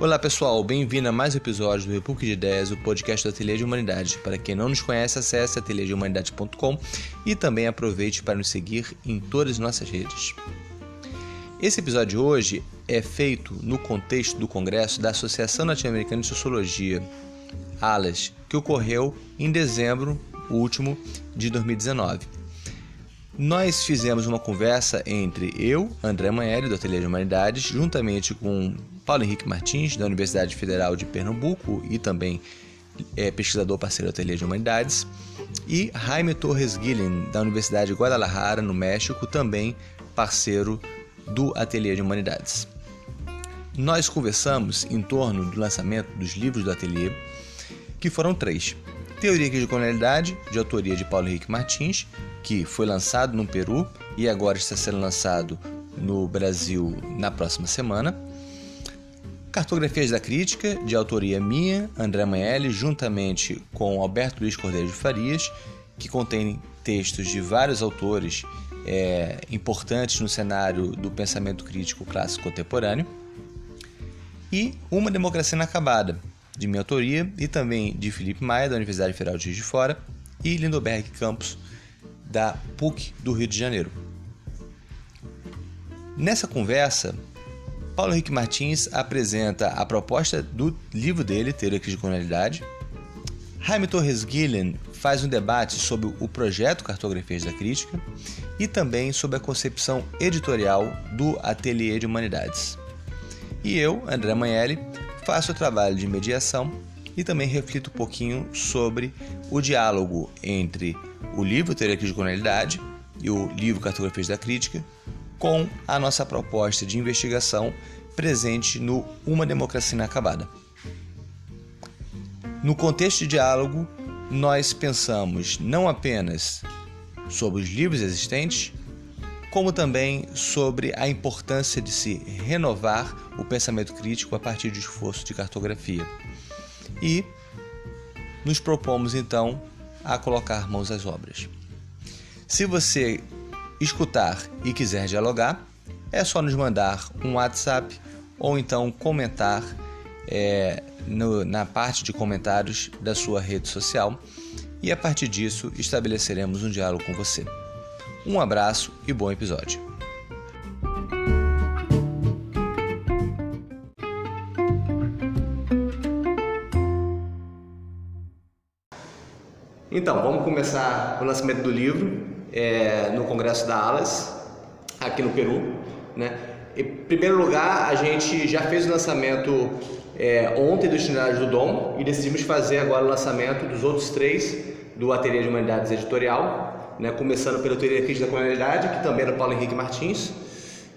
Olá pessoal, bem-vindo a mais um episódio do República de Ideias, o podcast do Ateliê de Humanidade. Para quem não nos conhece, acesse ateliêdehumanidade.com e também aproveite para nos seguir em todas as nossas redes. Esse episódio de hoje é feito no contexto do congresso da Associação Latino-Americana de Sociologia, ALAS, que ocorreu em dezembro último de 2019. Nós fizemos uma conversa entre eu, André Manelli, do Ateliê de Humanidades, juntamente com Paulo Henrique Martins, da Universidade Federal de Pernambuco e também é, pesquisador parceiro do Ateliê de Humanidades, e Jaime Torres Guilhem, da Universidade de Guadalajara, no México, também parceiro do Ateliê de Humanidades. Nós conversamos em torno do lançamento dos livros do Ateliê, que foram três. Teoria de Colonialidade, de autoria de Paulo Henrique Martins, que foi lançado no Peru e agora está sendo lançado no Brasil na próxima semana. Cartografias da Crítica, de autoria minha, André Manelli, juntamente com Alberto Luiz Cordeiro de Farias, que contém textos de vários autores é, importantes no cenário do pensamento crítico clássico contemporâneo. E Uma Democracia Inacabada, de minha autoria, e também de Felipe Maia, da Universidade Federal de Juiz de Fora, e Lindoberg Campos, da PUC do Rio de Janeiro. Nessa conversa, Paulo Henrique Martins apresenta a proposta do livro dele, Teoria de Colonialidade. Jaime Torres Guilhem faz um debate sobre o projeto Cartografias da Crítica e também sobre a concepção editorial do Ateliê de Humanidades. E eu, André Manelli, faço o trabalho de mediação e também reflito um pouquinho sobre o diálogo entre o livro Teoria de Colonialidade e o livro Cartografias da Crítica com a nossa proposta de investigação presente no Uma Democracia Inacabada. No contexto de diálogo, nós pensamos não apenas sobre os livros existentes, como também sobre a importância de se renovar o pensamento crítico a partir do esforço de cartografia. E nos propomos então a colocar mãos às obras. Se você escutar e quiser dialogar, é só nos mandar um WhatsApp ou então comentar é, no, na parte de comentários da sua rede social e a partir disso estabeleceremos um diálogo com você. Um abraço e bom episódio. Então, vamos começar o lançamento do livro é, no Congresso da Alas, aqui no Peru. Né? Em primeiro lugar, a gente já fez o lançamento é, ontem do Itinerário do Dom e decidimos fazer agora o lançamento dos outros três do Ateliê de Humanidades Editorial, né, começando pela teoria crítica da colonialidade, que também é do Paulo Henrique Martins.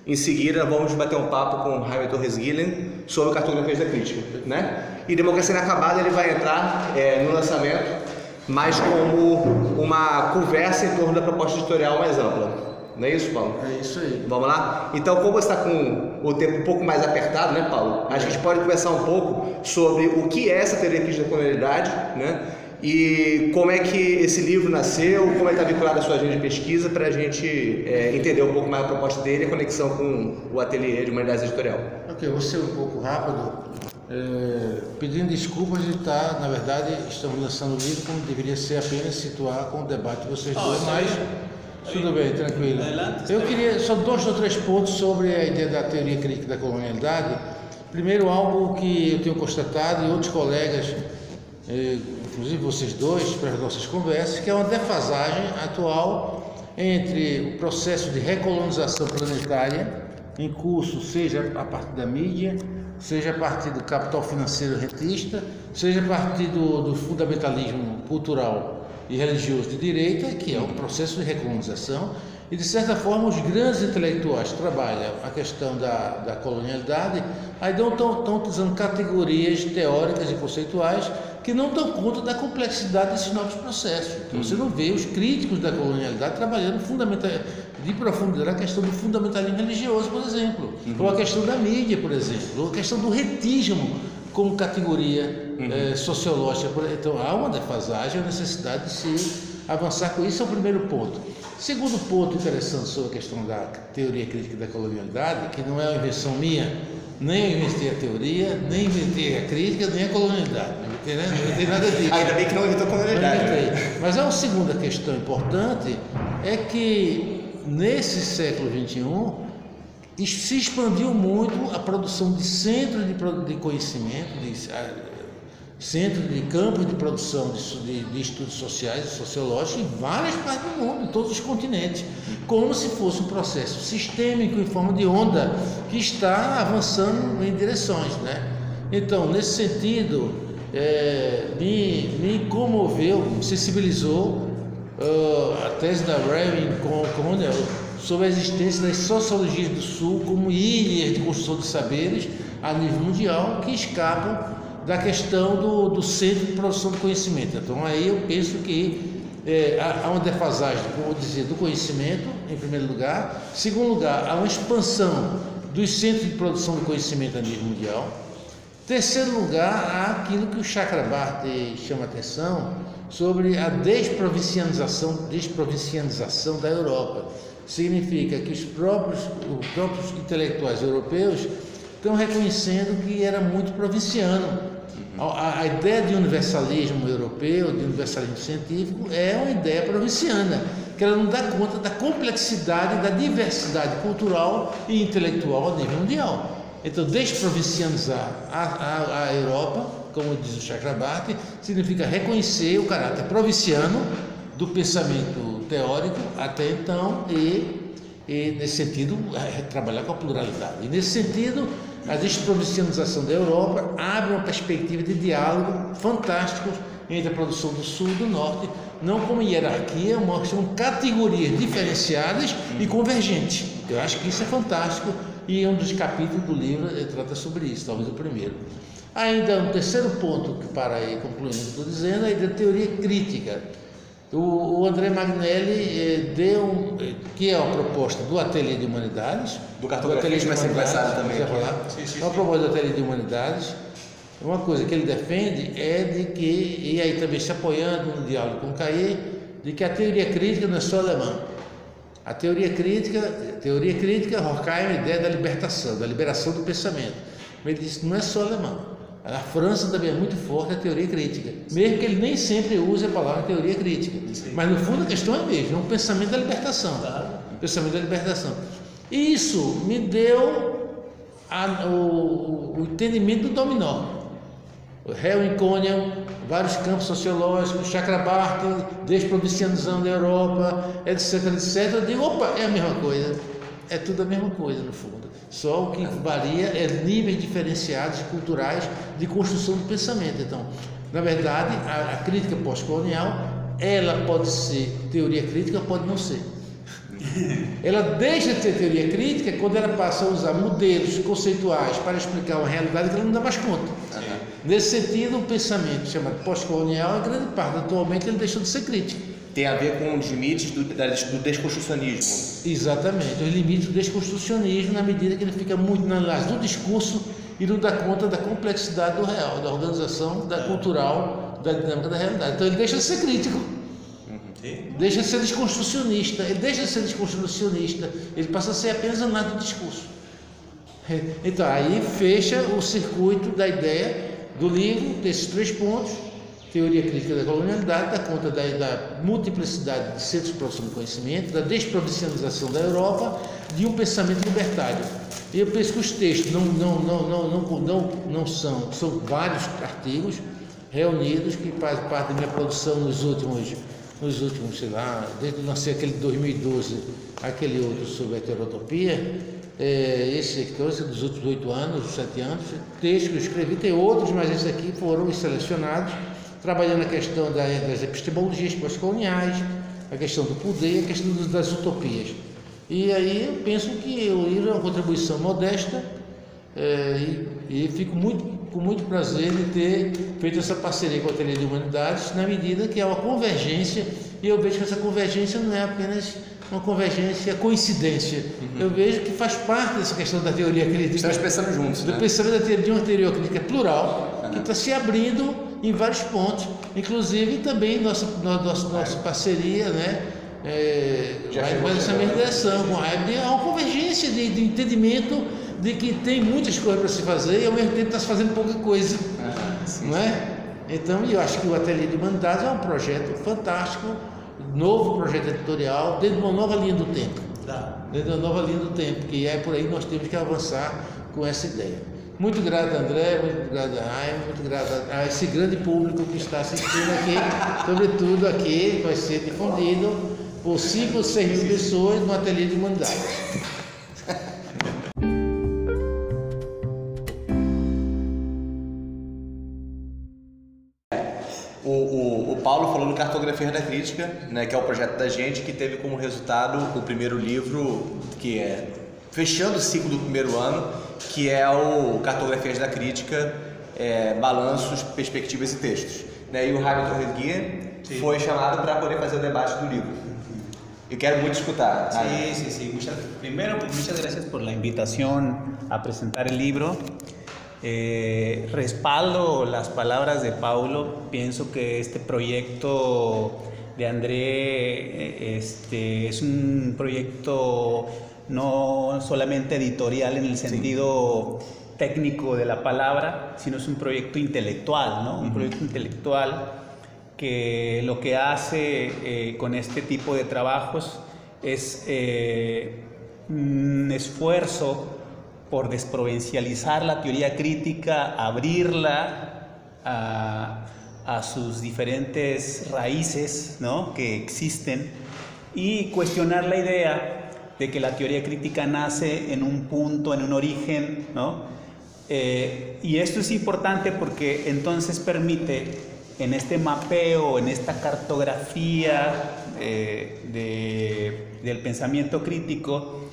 Em seguida, vamos bater um papo com Jaime Torres Guilhem sobre cartografias da crítica. Né? E Democracia Inacabada ele vai entrar é, no lançamento, mas como uma conversa em torno da proposta editorial mais ampla. Não é isso, Paulo? É isso aí. Vamos lá? Então, como você está com o tempo um pouco mais apertado, né, Paulo? A gente pode conversar um pouco sobre o que é essa crítica da colonialidade, né? e como é que esse livro nasceu, como é que está vinculado à sua agenda de pesquisa, para a gente é, entender um pouco mais a proposta dele e a conexão com o ateliê de Humanidades Editorial. Ok, vou ser um pouco rápido. É, pedindo desculpas de estar, na verdade, estamos lançando o livro como deveria ser apenas situar com o debate de vocês dois, oh, mas tudo bem, tranquilo. Eu queria só dois ou três pontos sobre a ideia da teoria crítica da colonialidade. Primeiro, algo que eu tenho constatado e outros colegas é, inclusive vocês dois, para as nossas conversas, que é uma defasagem atual entre o processo de recolonização planetária em curso, seja a partir da mídia, seja a partir do capital financeiro retista, seja a partir do, fundamentalismo cultural e religioso de direita, que é um processo de recolonização, e de certa forma os grandes intelectuais trabalham a questão da, da colonialidade, aí estão utilizando categorias teóricas e conceituais que não dão conta da complexidade desses novos processos. Então, uhum. Você não vê os críticos da colonialidade trabalhando fundamental, de profundidade a questão do fundamentalismo religioso, por exemplo, uhum. ou a questão da mídia, por exemplo, ou a questão do retismo como categoria uhum. é, sociológica. Então, há uma defasagem, a necessidade de se avançar com isso, é o primeiro ponto. Segundo ponto interessante sobre a questão da teoria crítica da colonialidade, que não é uma invenção minha, nem eu inventei a teoria, nem inventei a crítica, nem a colonialidade. Inventei, né? não inventei nada disso. Ainda bem que não inventou a colonialidade. Né? Mas a segunda questão importante é que nesse século XXI se expandiu muito a produção de centros de, conhecimento, de, centro de campos de produção de, de, de, estudos sociais e sociológicos em várias partes do mundo, em todos os continentes, como se fosse um processo sistêmico em forma de onda que está avançando em direções. Né? Então, nesse sentido, é, me, me comoveu, me sensibilizou uh, a tese da Raven Connell sobre a existência das sociologias do Sul como ilhas de construção de saberes a nível mundial que escapam da questão do, do centro de produção de conhecimento. Então aí eu penso que é, há uma defasagem, como dizer, do conhecimento, em primeiro lugar. Segundo lugar, há uma expansão dos centros de produção de conhecimento a nível mundial. Terceiro lugar, há aquilo que o Chakrabarti chama atenção sobre a desprovincianização da Europa. Significa que os próprios, os próprios intelectuais europeus estão reconhecendo que era muito provinciano a, a, ideia de universalismo europeu, de universalismo científico, é uma ideia provinciana, que ela não dá conta da complexidade, da diversidade cultural e intelectual a nível mundial. Então, desprovincianizar a, a, a Europa, como diz o Chakrabarti, significa reconhecer o caráter provinciano do pensamento teórico até então e, e nesse sentido, é, trabalhar com a pluralidade. E nesse sentido, a desprovincianização da Europa abre uma perspectiva de diálogo fantástico entre a produção do Sul e do Norte, não como hierarquia, mas como categorias diferenciadas e convergentes. Eu acho que isso é fantástico e um dos capítulos do livro trata sobre isso, talvez o primeiro. Ainda um terceiro ponto que para aí concluindo estou dizendo é a teoria crítica o, o André Magnelli eh, deu, eh, que é uma proposta do Ateliê de Humanidades, do cartografia de Humanidades, também. Falar, sim, sim, é uma proposta do Ateliê de Humanidades. Uma coisa que ele defende é de que, e aí também se apoiando no diálogo com o Caê, de que a teoria crítica não é só alemã. A teoria crítica, teoria crítica, Horkheim, a ideia da libertação, da liberação do pensamento. Ele disse que não é só alemão. A França também é muito forte a teoria crítica, mesmo que ele nem sempre use a palavra teoria crítica. Mas no fundo a questão é a mesma, é um pensamento da libertação. Tá. pensamento da libertação. Isso me deu a, o, o, entendimento do dominó. O Helwin vários campos sociológicos, Chakrabarti, desprovincianização da Europa, etc, etc. Eu digo, opa, é a mesma coisa. É tudo a mesma coisa no fundo. Só o que varia é níveis diferenciados culturais de construção do pensamento. Então, na verdade, a, a crítica pós-colonial, ela pode ser teoria crítica, pode não ser. Ela deixa de ter teoria crítica quando ela passa a usar modelos conceituais para explicar uma realidade que ela não dá mais conta. Sim. Nesse sentido, o pensamento chamado pós-colonial, em grande parte, atualmente, ele deixou de ser crítico tem a ver com os limites do, do desconstrucionismo. Exatamente, os limites do desconstrucionismo na medida que ele fica muito na análise do discurso e não dá conta da complexidade do real, da organização, da cultural, da dinâmica da realidade. Então ele deixa de ser crítico. Deixa de ser desconstrucionista, ele deixa de ser desconstrucionista, ele passa a ser apenas análise do discurso. Então aí fecha o circuito da ideia do livro, desses três pontos, teoria crítica da colonialidade, dá conta da, da multiplicidade de centros produção de conhecimento, da desprovincialização da Europa, de um pensamento libertário. E eu penso que os textos não, não, não, não, não, não, não são, são vários artigos reunidos que fazem parte da minha produção nos últimos, nos últimos, sei lá, desde lancei aquele 2012, aquele outro sobre a heterotopia, é, esse aqui, dos últimos oito anos, sete anos, textos que eu escrevi, tem outros, mas esses aqui foram selecionados trabalhando a questão das epistemologias pós-coloniais, a questão do poder, a questão das utopias. E aí eu penso que o livro é uma contribuição modesta é, e, e, fico muito, com muito prazer de ter feito essa parceria com a Ateliê de Humanidades, na medida que há uma convergência, e eu vejo que essa convergência não é apenas uma convergência coincidência. Uhum. Eu vejo que faz parte dessa questão da teoria crítica. Estamos pensando juntos. Do né? pensamento de uma teoria crítica plural, uhum. que está se abrindo em vários pontos, inclusive também nossa, nossa, nossa parceria, né? é, vai, vai nessa mesma direção, com Heidegger, há uma convergência de, de, entendimento de que tem muitas coisas para se fazer e ao mesmo tempo está se fazendo pouca coisa. Ah, sim, não é? Então, eu acho que o Ateliê de Humanidades é um projeto fantástico, novo projeto editorial, dentro de uma nova linha do tempo. Tá. Dentro de uma nova linha do tempo, que é por aí nós temos que avançar com essa ideia. Muito grato, André, muito grato, Raim, muito grato a esse grande público que está assistindo aqui, sobretudo aqui, vai ser difundido por 5 ou 6 mil pessoas no Ateliê de Humanidades. Paulo falou no Cartografia da Crítica, né, que é o projeto da gente, que teve como resultado o primeiro livro, que é fechando o ciclo do primeiro ano, que é o Cartografias da Crítica, é, Balanços, Perspectivas e Textos. Né? E o Jaime Torres Guia foi chamado para poder fazer o debate do livro. Y quiero mucho escuchar. Sí, sí, sí. Muchas, primero, muchas gracias por la invitación a presentar el libro. Eh, respaldo las palabras de Paulo. Pienso que este proyecto de André este, es un proyecto no solamente editorial en el sentido técnico de la palabra, sino es un proyecto intelectual, ¿no? Un proyecto intelectual que lo que hace eh, con este tipo de trabajos es eh, un esfuerzo por desprovincializar la teoría crítica, abrirla a, sus diferentes raíces ¿no? que existen y cuestionar la idea de que la teoría crítica nace en un punto, en un origen, ¿no? Eh, y esto es importante porque entonces permite en este mapeo, en esta cartografía eh, del pensamiento crítico,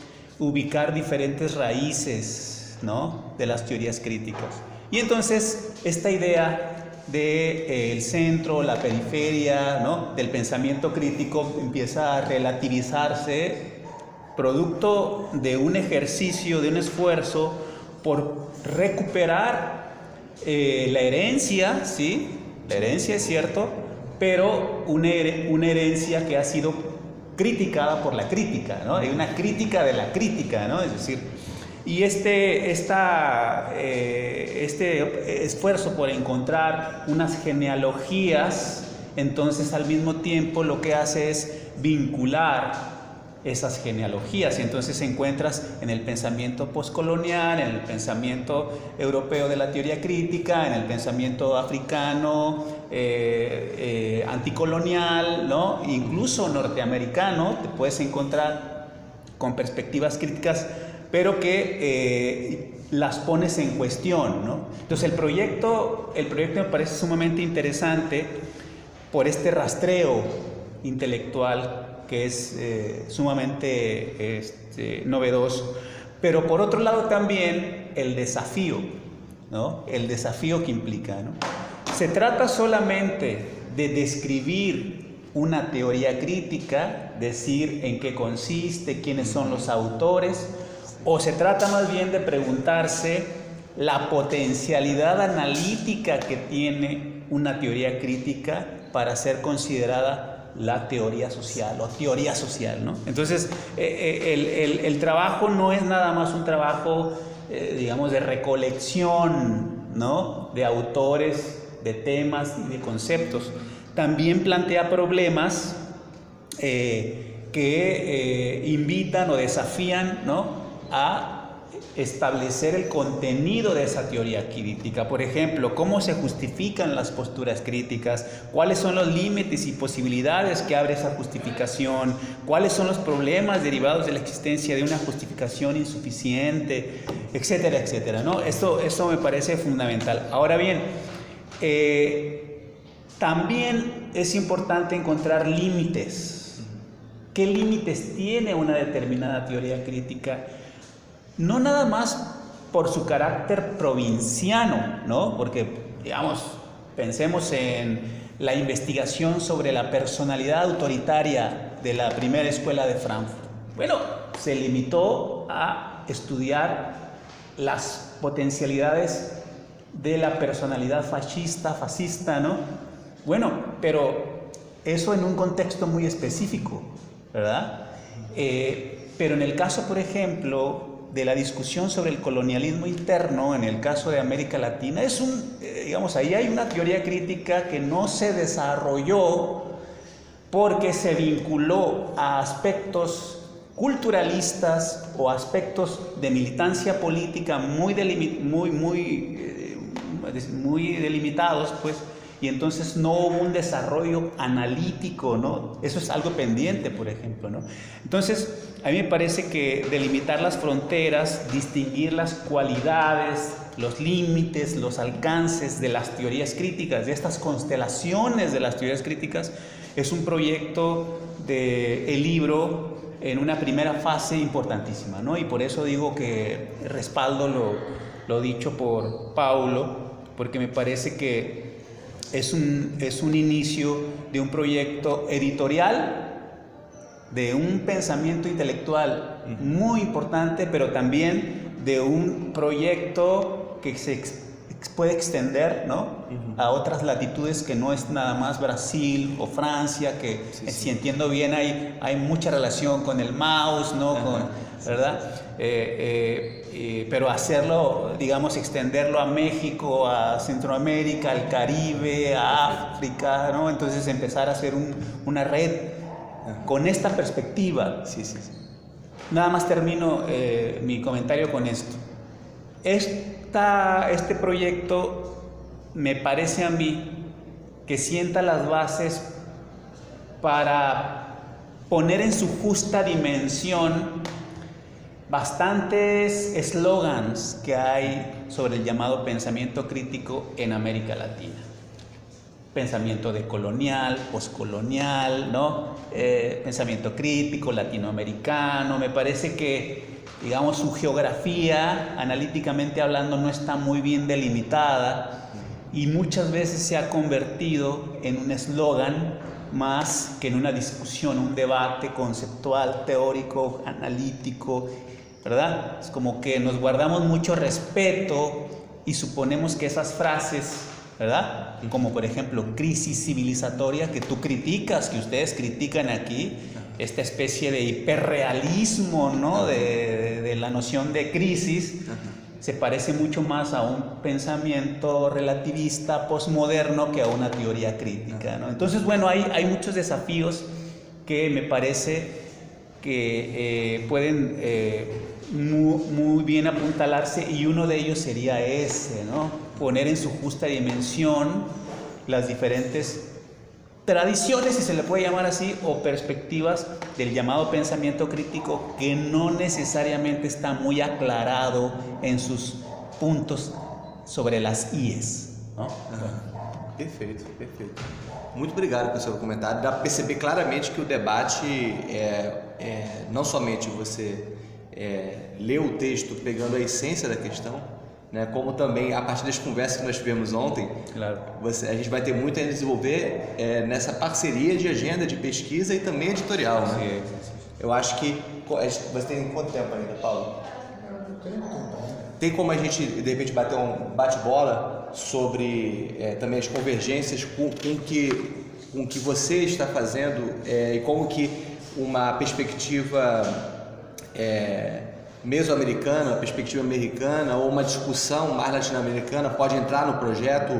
ubicar diferentes raíces ¿no? de las teorías críticas. Y entonces esta idea del de, centro, la periferia ¿no? del pensamiento crítico empieza a relativizarse producto de un ejercicio, de un esfuerzo por recuperar eh, la herencia, ¿sí? La herencia es cierto, pero una, herencia que ha sido criticada por la crítica, ¿no? Hay una crítica de la crítica, ¿no? Es decir, y este, esta, eh, este esfuerzo por encontrar unas genealogías, entonces al mismo tiempo lo que hace es vincular esas genealogías y entonces encuentras en el pensamiento postcolonial, en el pensamiento europeo de la teoría crítica, en el pensamiento africano, eh, eh, anticolonial, ¿no? incluso norteamericano, te puedes encontrar con perspectivas críticas, pero que eh, las pones en cuestión. ¿no? Entonces el proyecto, el proyecto me parece sumamente interesante por este rastreo intelectual que es eh, sumamente este, novedoso, pero por otro lado también el desafío, ¿no? el desafío que implica. Se trata solamente de describir una teoría crítica, decir en qué consiste, quiénes son los autores, o se trata más bien de preguntarse la potencialidad analítica que tiene una teoría crítica para ser considerada la teoría social o teoría social, ¿no? Entonces, eh, eh, el, trabajo no es nada más un trabajo, eh, digamos, de recolección, ¿no? De autores, de temas y de conceptos. También plantea problemas que invitan o desafían, ¿no? A establecer el contenido de esa teoría crítica. Por ejemplo, cómo se justifican las posturas críticas, cuáles son los límites y posibilidades que abre esa justificación, cuáles son los problemas derivados de la existencia de una justificación insuficiente, etcétera, etcétera. ¿no? Esto, esto me parece fundamental. Ahora bien, eh, también es importante encontrar límites. ¿Qué límites tiene una determinada teoría crítica? No nada más por su carácter provinciano, ¿no? Porque, digamos, pensemos en la investigación sobre la personalidad autoritaria de la primera escuela de Frankfurt. Bueno, se limitó a estudiar las potencialidades de la personalidad fascista, fascista, ¿no? Bueno, pero eso en un contexto muy específico. ¿verdad? Eh, pero en el caso, por ejemplo, de la discusión sobre el colonialismo interno, en el caso de América Latina, es un, eh, digamos, ahí hay una teoría crítica que no se desarrolló porque se vinculó a aspectos culturalistas o aspectos de militancia política muy, muy, muy, eh, muy delimitados, pues, y entonces no hubo un desarrollo analítico, ¿no? Eso es algo pendiente, por ejemplo, ¿no? Entonces, a mí me parece que delimitar las fronteras, distinguir las cualidades, los límites, los alcances de las teorías críticas, de estas constelaciones de las teorías críticas, es un proyecto de el libro en una primera fase importantísima, ¿no? Y por eso digo que respaldo lo, lo dicho por Paulo, porque me parece que es un, es un inicio de un proyecto editorial, de un pensamiento intelectual muy importante, pero también de un proyecto que se puede extender ¿no? a otras latitudes que no es nada más Brasil o Francia, que si entiendo bien hay, hay mucha relación con el mouse, ¿no? con, ¿verdad? Eh, eh, eh, pero hacerlo, digamos, extenderlo a México, a Centroamérica, al Caribe, a África, ¿no? Entonces empezar a hacer una red con esta perspectiva. Sí, sí, Nada más termino mi comentario con esto. Esta, este proyecto me parece a mí que sienta las bases para poner en su justa dimensión bastantes eslogans que hay sobre el llamado pensamiento crítico en América Latina. Pensamiento decolonial, poscolonial, ¿no? Eh, pensamiento crítico, latinoamericano. Me parece que, digamos, su geografía, analíticamente hablando, no está muy bien delimitada y muchas veces se ha convertido en un eslogan más que en una discusión, un debate conceptual, teórico, analítico ¿verdad? Es como que nos guardamos mucho respeto y suponemos que esas frases, ¿verdad? Como por ejemplo crisis civilizatoria que tú criticas, que ustedes critican aquí, esta especie de hiperrealismo, ¿no? De, de, la noción de crisis, se parece mucho más a un pensamiento relativista, posmoderno, que a una teoría crítica, ¿no? Entonces, bueno, hay, hay muchos desafíos que me parece que eh, pueden eh, muy, bien apuntalarse y uno de ellos sería ese, ¿no? Poner en su justa dimensión las diferentes tradiciones, si se le puede llamar así, o perspectivas del llamado pensamiento crítico que no necesariamente está muy aclarado en sus puntos sobre las IES. ¿no? Muito obrigado pelo seu comentário. Dá para perceber claramente que o debate é, é não somente você é, ler o texto pegando a essência da questão, né, como também a partir das conversas que nós tivemos ontem, claro. você, a gente vai ter muito a desenvolver é, nessa parceria de agenda de pesquisa e também editorial. Né? Eu acho que você tem quanto tempo ainda, Paulo? Tem como a gente de repente bater um bate-bola sobre é, também as convergências com, com que com que você está fazendo é, e como que uma perspectiva é, mesoamericana, perspectiva americana ou uma discussão mais latino-americana pode entrar no projeto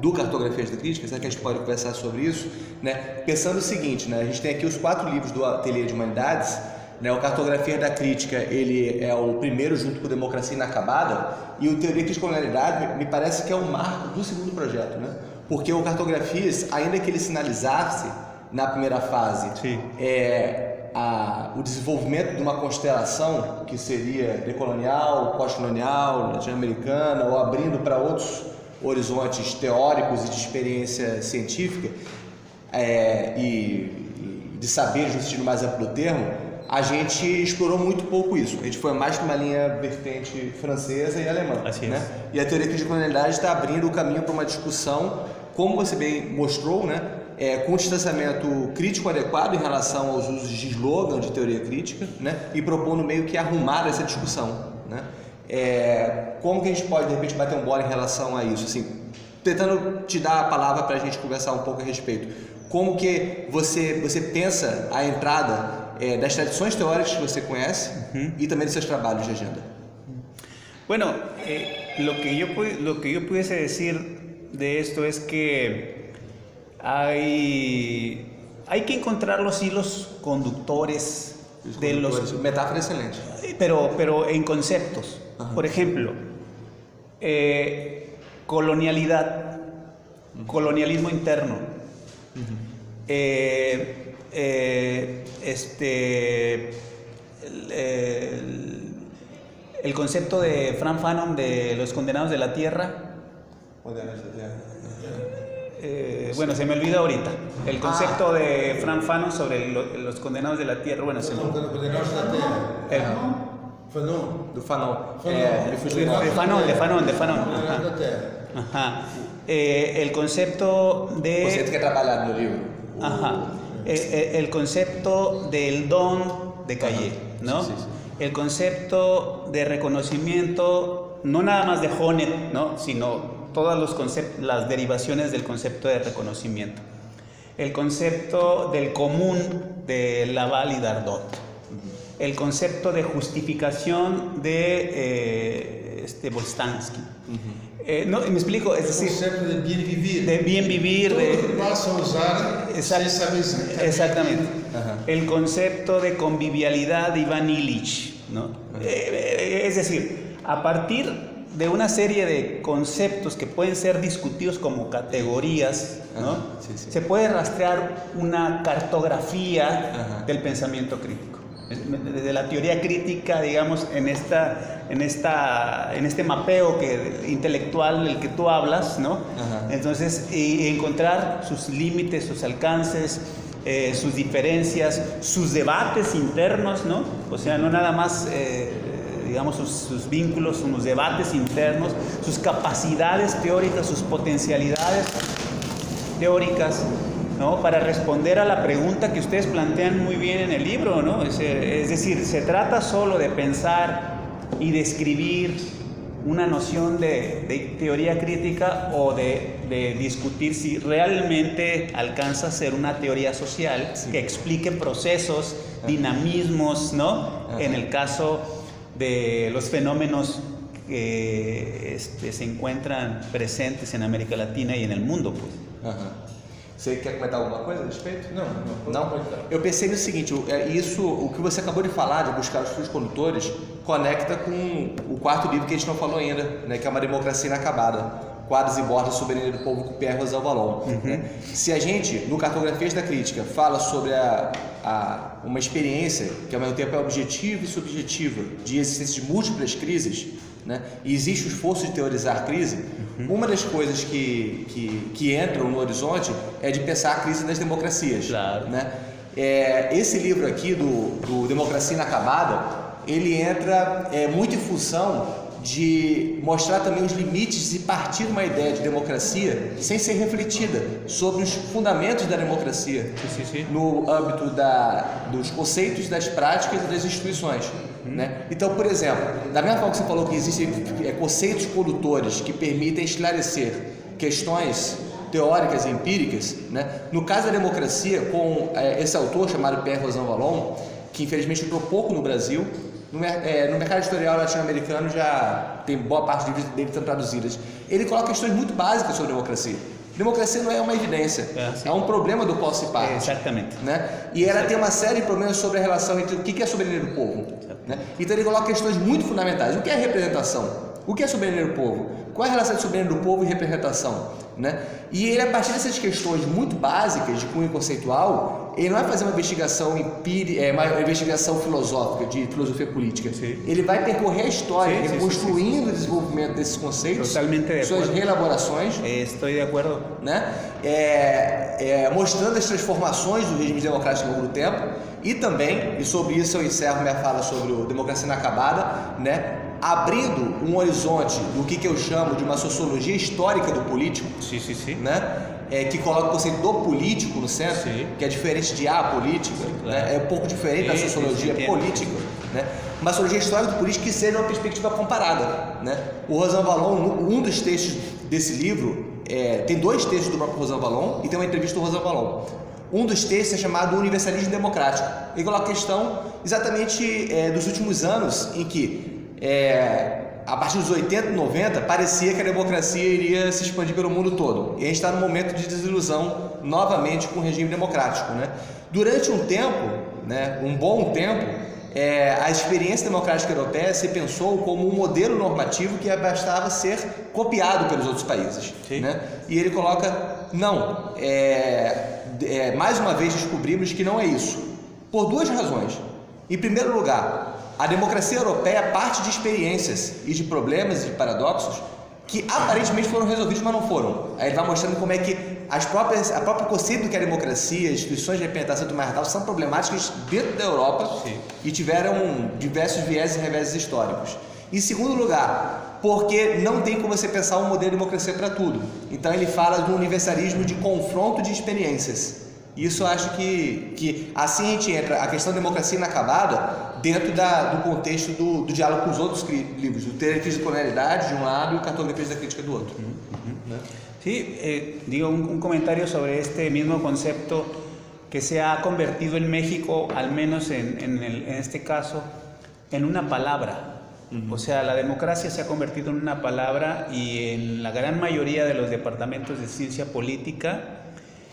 do Cartografias da Crítica? Será que a gente pode conversar sobre isso? Né? Pensando o seguinte, né? a gente tem aqui os quatro livros do Ateliê de Humanidades, né? o Cartografia da Crítica ele é o primeiro junto com Democracia Inacabada e o Teoria de Colonialidade me parece que é o marco do segundo projeto, né? porque o Cartografias, ainda que ele sinalizasse na primeira fase é, a, o desenvolvimento de uma constelação que seria decolonial, pós-colonial, latino-americana, ou abrindo para outros horizontes teóricos e de experiência científica é, e, e, de saber no sentido mais amplo do termo, a gente explorou muito pouco isso. A gente foi mais numa linha vertente francesa e alemã. Assim né? E a teoria de colonialidade está abrindo o caminho para uma discussão, como você bem mostrou, né? é, com distanciamento crítico adequado em relação aos usos de slogan de teoria crítica, né? E propondo meio que arrumar essa discussão, né? É, como que a gente pode de repente bater um bola em relação a isso, assim, tentando te dar a palavra para a gente conversar um pouco a respeito. Como que você você pensa a entrada é, das tradições teóricas que você conhece e também dos seus trabalhos de agenda. Bueno, eh, lo, que yo, lo que yo pudiese decir de esto es que hay, hay que encontrar los hilos conductores de los, Metáfora excelente. pero, pero en conceptos. Por ejemplo, eh, colonialidad, colonialismo interno. Eh, eh, este, el, el- el concepto de Frank Fanon de los condenados de la tierra. eh, bueno, se me olvida ahorita. El concepto de Frank Fanon sobre lo- los condenados de la tierra. Bueno, se me Fanon. Do Fanon. De. Fanon, de Fanon, de Fanon. Ajá. Ajá. Eh, el concepto de... Conceito que no livro. Ajá. Eh, eh, el concepto del don de Calle, ¿no? Sí, sí, sí. El concepto de reconocimiento, no nada más de Honet, ¿no? Sino todas los las derivaciones del concepto de reconocimiento. El concepto del común de Laval y Dardot. El concepto de justificación de eh, este, Bolstansky. Eh, no, me explico, es decir, conceito de bien vivir. de bien vivir, Todo de, passa a usar Exact-. Exactamente. Ajá. El concepto de convivialidad de Iván Illich, ¿no? Eh, eh, es decir, a partir de una serie de conceptos que pueden ser discutidos como categorías, ¿no? Ajá, sí, sí. Se puede rastrear una cartografía Ajá. del pensamiento crítico. De la teoría crítica, digamos, en, esta, en, esta, en este mapeo que, intelectual del que tú hablas, ¿no? Ajá. Entonces, y encontrar sus límites, sus alcances, eh, sus diferencias, sus debates internos, ¿no? O sea, no nada más, eh, digamos, sus, sus vínculos, sus debates internos, sus capacidades teóricas, sus potencialidades teóricas, ¿no? Para responder a la pregunta que ustedes plantean muy bien en el libro, ¿no? Es, eh, es decir, se trata solo de pensar y de escribir una noción de, de teoría crítica o de, de discutir si realmente alcanza a ser una teoría social que explique procesos, dinamismos, ¿no? En el caso de los fenómenos que este, se encuentran presentes en América Latina y en el mundo, pues. Aham. Você quer comentar alguma coisa a respeito? Não, não. Não? Eu pensei no seguinte, é, isso, o que você acabou de falar, de buscar os seus condutores, conecta com o quarto livro que a gente não falou ainda, né, que é Uma Democracia Inacabada. Quadros e bordas, soberania do povo, com Pierre Rosal Vallon. né? Se a gente, no Cartografias da Crítica, fala sobre a, a- uma experiência que ao mesmo tempo é objetiva e subjetiva, de existência de múltiplas crises, né? e existe o esforço de teorizar a crise, uma das coisas que, que, que entram no horizonte é de pensar a crise das democracias. Claro. Né? É, esse livro aqui do, do Democracia Inacabada, ele entra é, muito em função de mostrar também os limites e partir uma ideia de democracia sem ser refletida sobre os fundamentos da democracia Sí, sí, sí. no âmbito da, dos conceitos, das práticas e das instituições. Né? Então, por exemplo, da mesma forma que você falou que existem é, conceitos condutores que permitem esclarecer questões teóricas e empíricas, né? no caso da democracia, com é, esse autor chamado Pierre Rosan Vallon, que infelizmente entrou pouco no Brasil, no, é, no mercado editorial latino-americano já tem boa parte dele estão traduzidas. Ele coloca questões muito básicas sobre democracia. Democracia não é uma evidência, É, é um problema do qual se parte Exactamente. né? E ela tem uma série de problemas sobre a relação entre o que é soberania do povo. Né? Então ele coloca questões muito fundamentais. O que é representação? O que é soberania do povo? Qual é a relação de soberania do povo e representação? Né? E ele, a partir dessas questões muito básicas de cunho conceitual, ele não vai fazer uma investigação empírica, é, uma investigação filosófica, de filosofia política. Sim. Ele vai percorrer a história, Sim, sim, sim, reconstruindo o desenvolvimento desses conceitos, Totalmente suas acordo. reelaborações, Eh, Estoy de acuerdo. né? É, é, mostrando as transformações do regime democrático ao longo do tempo e também, e sobre isso eu encerro minha fala sobre o Democracia Inacabada, né? Abrindo um horizonte do que, que eu chamo de uma sociologia histórica do político, Sí, sí, sí. né? É, que coloca o conceito do político no centro, Sim. que é diferente de a política, claro. né? é um pouco diferente da Sim, sim, sociologia sim, política, né? uma sociologia histórica do político que seja uma perspectiva comparada. Né? O Rosan Vallon, um dos textos desse livro, é, tem dois textos do próprio Rosan Vallon e tem uma entrevista do Rosan Vallon. Um dos textos é chamado Universalismo Democrático. Ele coloca a questão exatamente é, dos últimos anos em que, é, a partir dos 80 e 90, parecia que a democracia iria se expandir pelo mundo todo. E a gente está num momento de desilusão novamente com o regime democrático. Né? Durante um tempo, né, um bom tempo, é, a experiência democrática europeia se pensou como um modelo normativo que bastava ser copiado pelos outros países. Né? E ele coloca, não, é, é, mais uma vez descobrimos que não é isso. Por duas razões. Em primeiro lugar, a democracia europeia parte de experiências e de problemas e de paradoxos que aparentemente foram resolvidos, mas não foram. Aí ele vai mostrando como é que as próprias, a própria conceito que é democracia, instituições de representação do mais são problemáticas dentro da Europa Sim. e tiveram diversos viéses e reveses históricos. Em segundo lugar, porque não tem como você pensar um modelo de democracia para tudo. Então ele fala do universalismo de confronto de experiências. Isso eu acho que, que assim a gente entra, a questão da democracia inacabada, dentro da, do contexto do, do diálogo com os outros livros, o Teoria de um lado e o Cartografia da Crítica do outro. Né? Sí, eh, digo un, un, comentario sobre este mismo concepto que se ha convertido en México, al menos en, en, el, en este caso, en una palabra. O sea, la democracia se ha convertido en una palabra y en la gran mayoría de los departamentos de ciencia política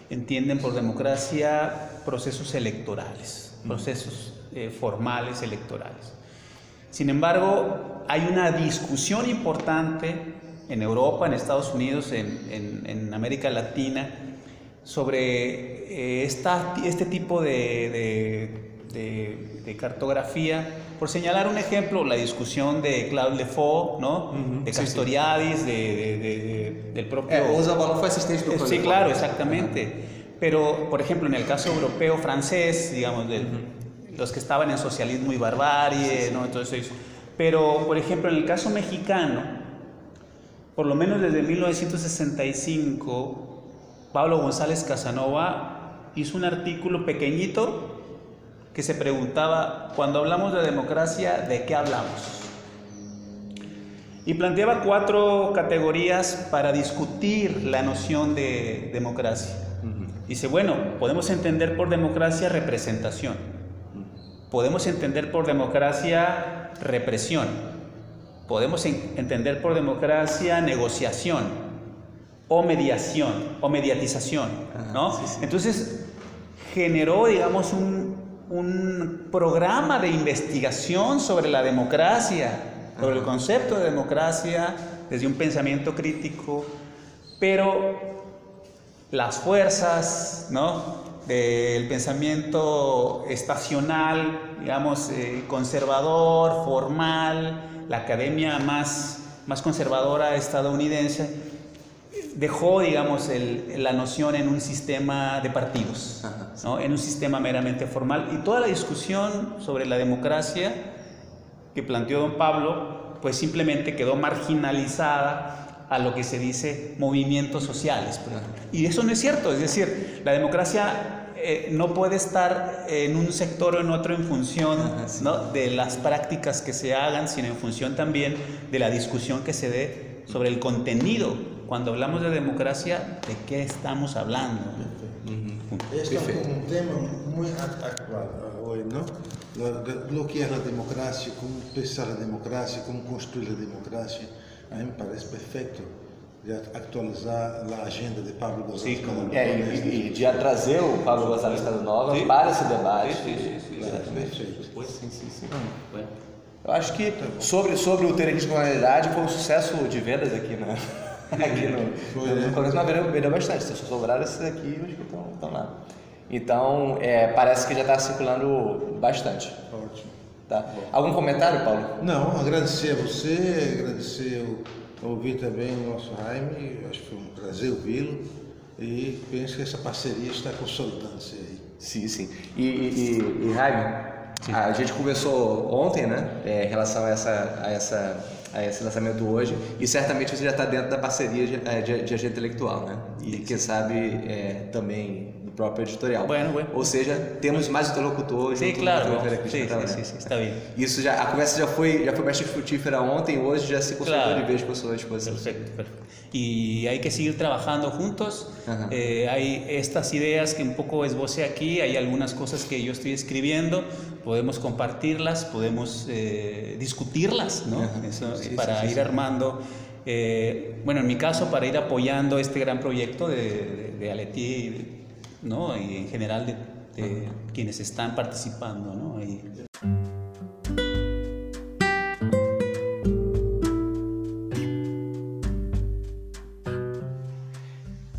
entienden por democracia procesos electorales, procesos eh, formales electorales. Sin embargo, hay una discusión importante en Europa, en Estados Unidos, en, América Latina, sobre eh, este tipo de, cartografía. Por señalar un ejemplo, la discusión de Claude Lefort, ¿no? de Castoriadis, del propio... Eh, Sí, claro, exactamente. Pero, por ejemplo, en el caso europeo francés, digamos, de, los que estaban en socialismo y barbarie, ¿no? Entonces, pero, por ejemplo, en el caso mexicano, por lo menos desde 1965, Pablo González Casanova hizo un artículo pequeñito que se preguntaba, cuando hablamos de democracia, ¿de qué hablamos? Y planteaba cuatro categorías para discutir la noción de democracia. Dice, bueno, podemos entender por democracia representación, podemos entender por democracia represión, podemos entender por democracia negociación o mediación o mediatización, ¿no? Entonces generó, digamos, un, programa de investigación sobre la democracia, sobre el concepto de democracia desde un pensamiento crítico, pero las fuerzas, ¿no? del pensamiento estacional, digamos, eh, conservador, formal, la academia más, más conservadora estadounidense dejó, digamos, la noción en un sistema de partidos, ¿no? en un sistema meramente formal. Y toda la discusión sobre la democracia que planteó don Pablo, pues simplemente quedó marginalizada a lo que se dice movimientos sociales. Y eso no es cierto, es decir, la democracia eh, no puede estar en un sector o en otro en función de las prácticas que se hagan, sino en función también de la discusión que se dé sobre el contenido. Cuando hablamos de democracia, ¿de qué estamos hablando? Este es un tema muy actual hoy, ¿no? Lo, que es la democracia, cómo pensar la democracia, cómo construir la democracia, a mí me parece perfecto de atualizar a agenda de Pablo Gonçalves Casanova. É, e, e, de trazer o Pablo Gonçalves Casanova sim. para esse debate. Sim, sim, sim, exatamente. Sim, sim, sim. Eu acho que sobre, sobre o Terrorismo com Realidade foi um sucesso de vendas aqui, né? aqui no, foi, no, no Congresso, mas vendeu bastante. Se sobraram esses aqui, os que estão, estão lá. Então, é, parece que já está circulando bastante. Ótimo. Tá. Algum comentário, Paulo? Não, agradecer a você, agradecer o Ouvi também o nosso Jaime, acho que foi um prazer ouvi-lo e penso que essa parceria está consolidando-se aí. Sim, sim. E, e, e Jaime, a gente conversou ontem, né, é, em relação a, essa, a, essa, a esse lançamento hoje e certamente você já está dentro da parceria de, é, de, de agente intelectual, né? E quem sabe é, também próprio editorial. Bueno, bueno. Ou seja, temos mais interlocutores. Sí, claro. Sí, sí, sí, sí, está bien. Isso já, a conversa já foi, já foi bastante frutífera ontem, hoje já se consolidou Claro. de vez com a sua disposição. Perfecto, perfecto. Y hay que seguir trabajando juntos. Eh, hay estas ideas que un poco esbocé aquí, hay algunas cosas que yo estoy escribiendo, podemos compartirlas, podemos eh, discutirlas, ¿no? Eso, Sí, para sí, ir sí. armando, eh, bueno, en mi caso, para ir apoyando este gran proyecto de, de, de Aleti, ¿no? Y en general de, de quienes están participando, ¿no? Y-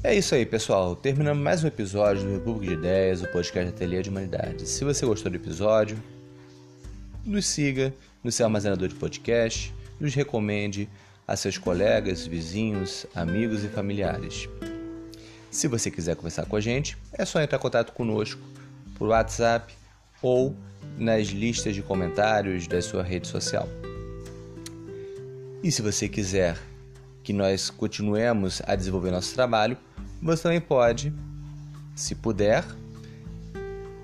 É isso aí, pessoal. Terminando mais um episódio do República de Ideias, o podcast Ateliê de Humanidades. Se você gostou do episódio, nos siga no seu armazenador de podcast, nos recomende a seus colegas, vizinhos, amigos e familiares. Se você quiser conversar com a gente, é só entrar em contato conosco por WhatsApp ou nas listas de comentários da sua rede social. E se você quiser que nós continuemos a desenvolver nosso trabalho, você também pode, se puder,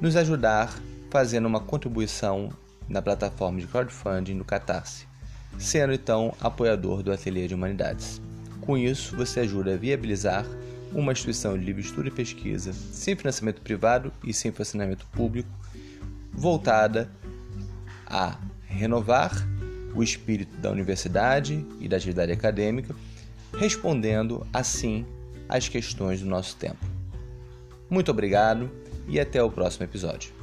nos ajudar fazendo uma contribuição na plataforma de crowdfunding no Catarse, sendo então apoiador do Ateliê de Humanidades. Com isso, você ajuda a viabilizar uma instituição de livre estudo e pesquisa, sem financiamento privado e sem financiamento público, voltada a renovar o espírito da universidade e da atividade acadêmica, respondendo assim às questões do nosso tempo. Muito obrigado e até o próximo episódio.